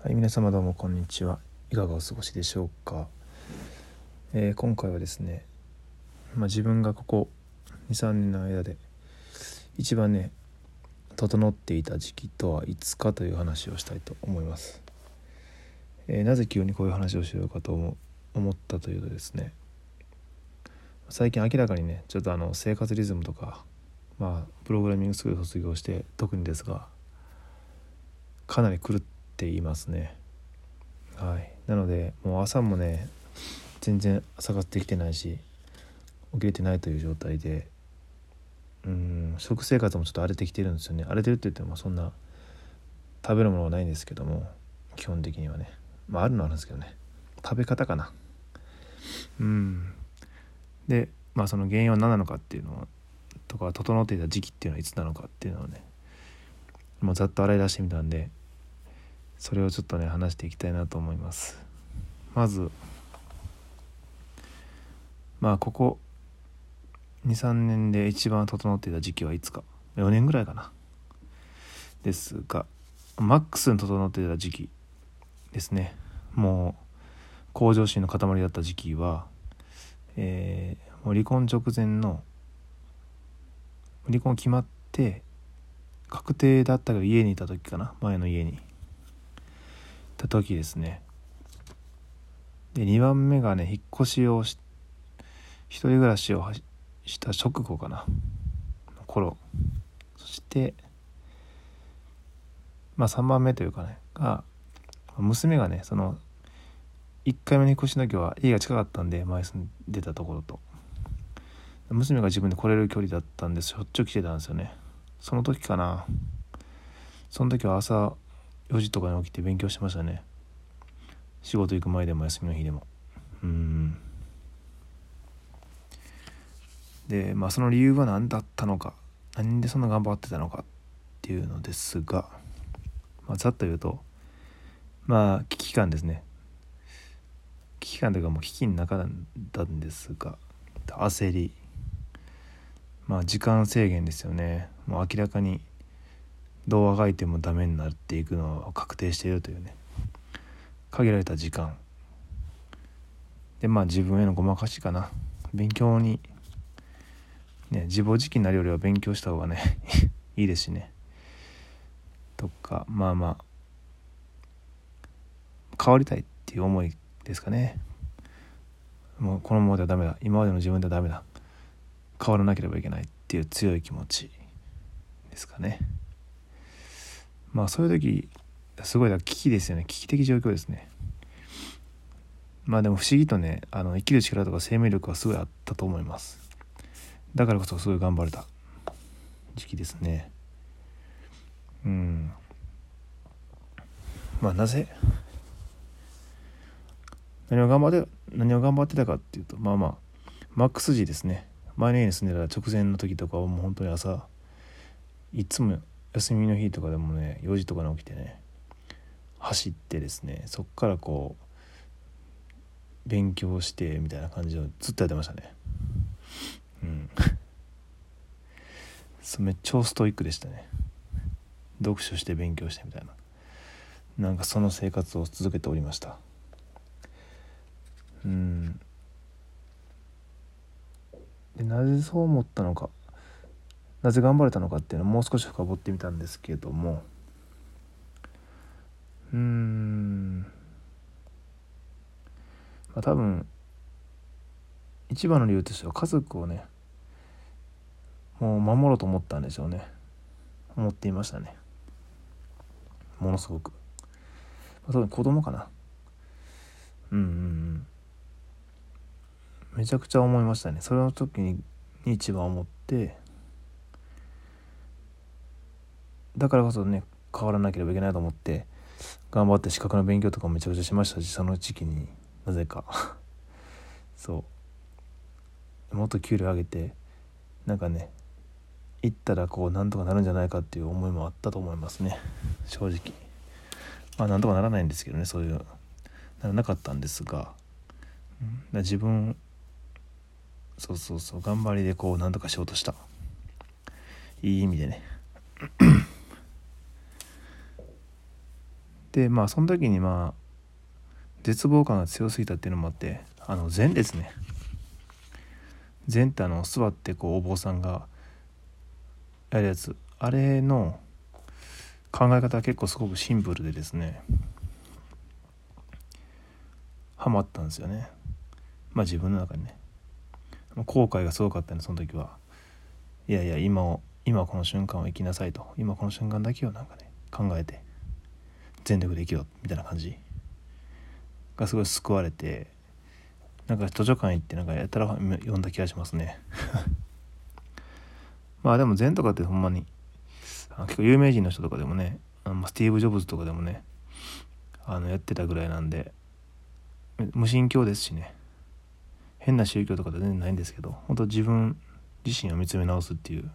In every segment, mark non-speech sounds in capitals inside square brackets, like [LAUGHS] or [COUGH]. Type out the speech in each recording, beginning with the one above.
はい、皆様どうもこんにちは。いかがお過ごしでしょうか。えー今回はですね、まあ、自分がここ2、3年の間で一番ね、整っていた時期とはいつかという話をしたいと思います。えーなぜ急にこういう話をしようかと思思ったというとですね、最近明らかにね、ちょっとあの生活リズムとか、まあ、プログラミングスクール卒業して特にですが、かなり狂ってていますね。はい。なのでもう朝もね全然下がってきてないし起きれてないという状態でうん食生活もちょっと荒れてきてるんですよね。荒れてるって言ってもそんな食べるものはないんですけども基本的にはね。まああるのはあるんですけどね。食べ方かな。うん。でまあその原因は何なのかっていうのとか整っていた時期っていうのはいつなのかっていうのをねもうざっと洗い出してみたんでそれをちょっとね話していきたいなと思います。まずまあここ23年で一番整っていた時期はいつか。4年ぐらいかな。ですがマックスに整っていた時期ですね。もう向上心の塊だった時期はえーもう離婚直前の離婚決まって確定だったけど家にいた時かな。前の家に。た時ですね。で2番目がね引っ越しをし一人暮らしをした直後かな。の頃。そしてまあ3番目というかねが娘がねその1回目の引っ越しの時は家が近かったんで前住んでたところと。娘が自分で来れる距離だったんでしょっちゅう来てたんですよね。その時かな。その時は朝4時とかに起きて勉強してましたね。仕事行く前でも休みの日でも。うん。でまあその理由は何だったのか何でそんな頑張ってたのかっていうのですが、まあ、ざっと言うとまあ危機感ですね。危機感というかもう危機の中だったんですが焦り。まあ時間制限ですよね。もう明らかにどうあがいてもダメになっていくのは確定しているというね。限られた時間。でまあ自分へのごまかしかな。勉強にね自暴自棄になるよりは勉強した方がね [LAUGHS] いいですしね。とかまあまあ変わりたいっていう思いですかね。もうこのままではダメだ。今までの自分ではダメだ。変わらなければいけないっていう強い気持ちですかね。まあそういう時すごい危機ですよね。危機的状況ですね。まあでも不思議とねあの生きる力とか生命力はすごいあったと思います。だからこそすごい頑張れた。時期ですね。うん。まあなぜ何を頑張って何を頑張ってたかっていうとまあまあマックス時ですね。前の家に住んでた直前の時とかはもう本当に朝いつも休みの日とかでもね4時とかに起きてね走ってですねそっからこう勉強してみたいな感じをずっとやってましたね。うん。[LAUGHS] そめっちゃストイックでしたね。読書して勉強してみたいな。なんかその生活を続けておりました。うん。でなぜそう思ったのか。なぜ頑張れたのかっていうのをもう少し深掘ってみたんですけども。うーん。まあ多分一番の理由としては家族をねもう守ろうと思ったんでしょうね。思っていましたね。ものすごく、まあ、多分子供かな。うんうんうん。めちゃくちゃ思いましたね。それの時にに一番思ってだからこそね変わらなければいけないと思って頑張って資格の勉強とかもめちゃくちゃしましたしその時期になぜか。[LAUGHS] そう。もっと給料上げてなんかね行ったらこうなんとかなるんじゃないかっていう思いもあったと思いますね。正直。まあなんとかならないんですけどねそういう。ならなかったんですが、だ自分そうそうそう頑張りでこうなんとかしようとした。いい意味でね。でまあその時にまあ絶望感が強すぎたっていうのもあってあの禅ですね。禅ってあの座ってこうお坊さんがやるやつ。あれの考え方は結構すごくシンプルでですねハマったんですよね。まあ自分の中にね。後悔がすごかったんでその時は。いやいや今を今この瞬間を生きなさいと。今この瞬間だけをなんかね考えて。全力で生きろみたいな感じ。がすごい救われてなんか図書館行ってなんかやったら読んだ気がしますね。[LAUGHS] まあでも禅とかってほんまに結構有名人の人とかでもねあのスティーブ・ジョブズとかでもねあのやってたぐらいなんで無心境ですしね。変な宗教とかで全然ないんですけど本当自分自身を見つめ直すっていう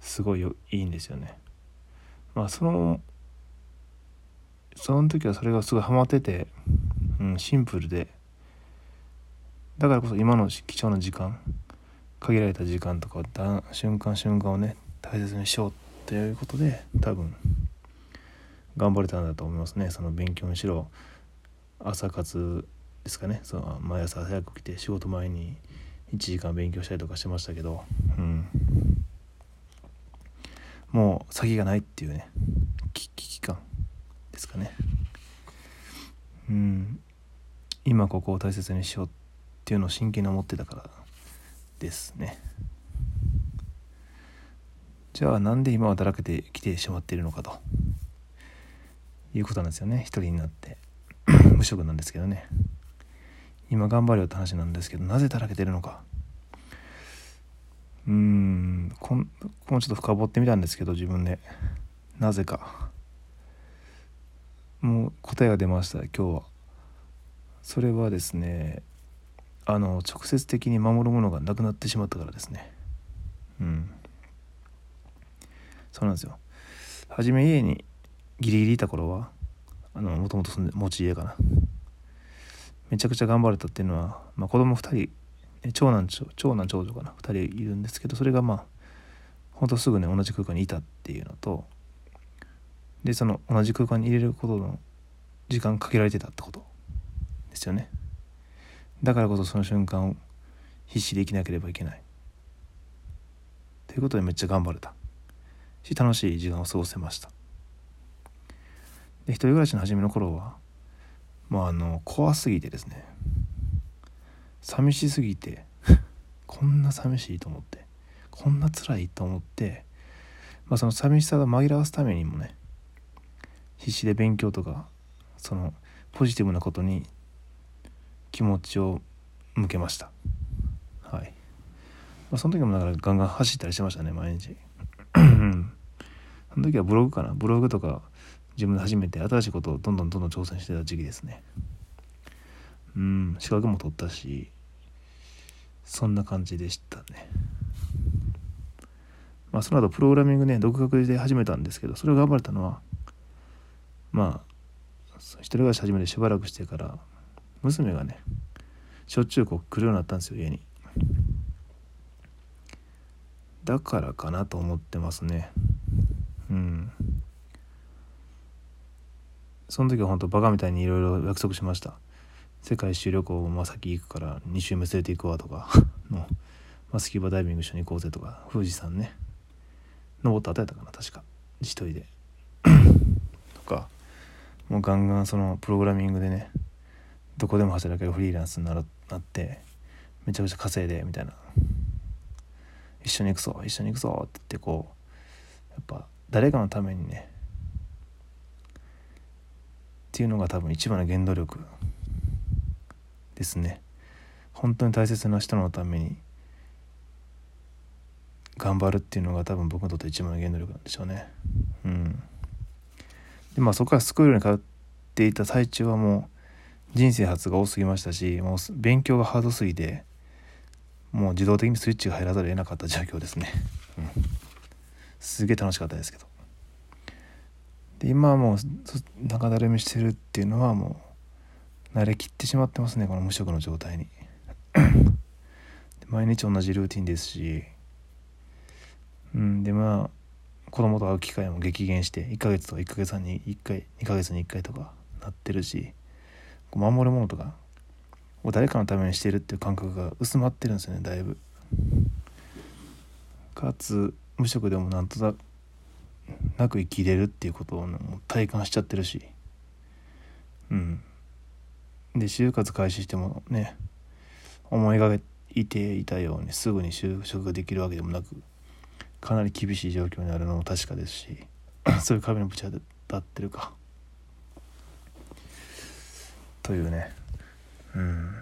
すごいいいんですよね。まあそのその時はそれがすごいハマってて、うん、シンプルで。だからこそ今の貴重な時間限られた時間とか瞬間瞬間をね大切にしようということで多分頑張れたんだと思いますね。その勉強にしろ朝活ですかね。その毎朝早く来て仕事前に1時間勉強したりとかしてましたけど、うん、もう先がないっていうね危機感ですかねうん。今ここを大切にしようっていうのを真剣に思ってたからですね。じゃあなんで今はだらけてきてしまっているのかと。いうことなんですよね。一人になって。[CLEARS THROAT] 無職なんですけどね。今頑張るよって話なんですけどなぜだらけてるのか。うーん。こんもちょっと深掘ってみたんですけど自分で。なぜか。もう答えが出ました今日は。それはですねあの直接的に守るものがなくなってしまったからですね。うん。そうなんですよ。初め家にギリギリいた頃はあのもともと持ち家かな。めちゃくちゃ頑張れたっていうのは、まあ、子供2人長男長男長女かな2人いるんですけどそれがまあほんとすぐね同じ空間にいたっていうのとでその同じ空間に入れることの時間かけられてたってこと。ですよね。だからこそその瞬間を必死で生きなければいけない。ということでめっちゃ頑張れた。し楽しい時間を過ごせました。で一人暮らしの初めの頃はまああの怖すぎてですね。寂しすぎて [LAUGHS] こんな寂しいと思ってこんな辛いと思って、まあ、その寂しさが紛らわすためにもね必死で勉強とかそのポジティブなことに気持ちを向けました。はい、まあ、その時もだからガンガン走ったりしてましたね毎日。その時はブログかな。ブログとか自分で初めて新しいことをどんどんどんどん挑戦してた時期ですね。うん資格も取ったしそんな感じでしたね。まあその後プログラミングね独学で始めたんですけどそれを頑張れたのはまあ一人暮らし始めてしばらくしてから娘がねしょっちゅうこう来るようになったんですよ家に。だからかなと思ってますね。うん。その時は本当バカみたいにいろいろ約束しました。世界一周旅行まあ先行くから2週目連れて行くわとか [LAUGHS] の、まあ、スキューバダイビング一緒に行こうぜとか富士山ね。登った後やったかな確か。一人で。[CLEARS THROAT] とかもうガンガンそのプログラミングでねどこでも働けるフリーランスにななってめちゃくちゃ稼いでみたいな。一緒に行くぞ一緒に行くぞって言ってこうやっぱ誰かのためにねっていうのが多分一番の原動力ですね。本当に大切な人のために頑張るっていうのが多分僕にとって一番の原動力なんでしょうね。うん。でまあそこからスクールに通っていた最中はもう人生初が多すぎましたしもう勉強がハードすぎてもう自動的にスイッチが入らざるを得なかった状況ですね、すげえ楽しかったですけど。で今はもう中だるみしてるっていうのはもう慣れきってしまってますねこの無職の状態に。毎日同じルーティンですし。うんでまあ子供と会う機会も激減して1ヶ月とか1ヶ月半に1回2ヶ月に1回とかなってるし守るものとかを誰かのためにしてるっていう感覚が薄まってるんですよねだいぶ。かつ無職でもなんとなく生きれるっていうことを、体感しちゃってるしうんで就活開始してもね思い描いていたようにすぐに就職ができるわけでもなくかなり厳しい状況にあるのも確かですし [LAUGHS] そういう壁にぶち当たってるか。というね。うん。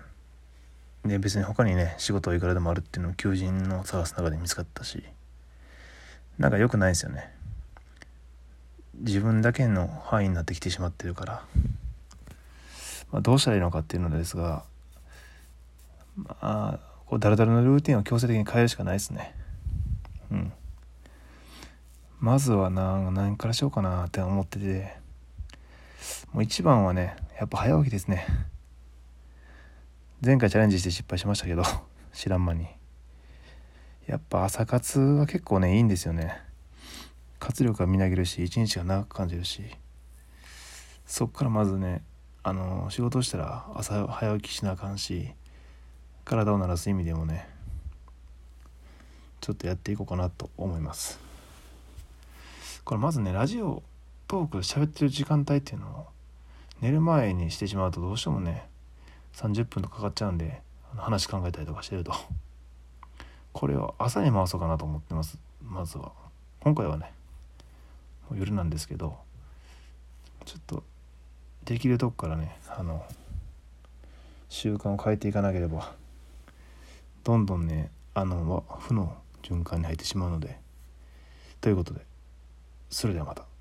で別に他にね仕事はいくらでもあるっていうのも求人の探す中で見つかったしなんか良くないですよね。自分だけの範囲になってきてしまってるから、まあ、どうしたらいいのかっていうのですがまあこうだらだらのルーティンを強制的に変えるしかないですね。うんまずはな何からしようかなって思ってて。もう一番はねやっぱ早起きですね。前回チャレンジして失敗しましたけど [LAUGHS] 知らん間に。やっぱ朝活は結構ねいいんですよね。活力がみなぎるし一日が長く感じるし。そっからまずねあの仕事したら朝早起きしなあかんし体を鳴らす意味でもねちょっとやっていこうかなと思います。これまずねラジオトークで喋ってる時間帯っていうのを寝る前にしてしまうとどうしてもね30分とかかっちゃうんで話考えたりとかしてると。これを朝に回そうかなと思ってます。まずは。今回はねもう夜なんですけどちょっとできるとこからねあの習慣を変えていかなければどんどんねあの負の循環に入ってしまうのでということでそれではまた。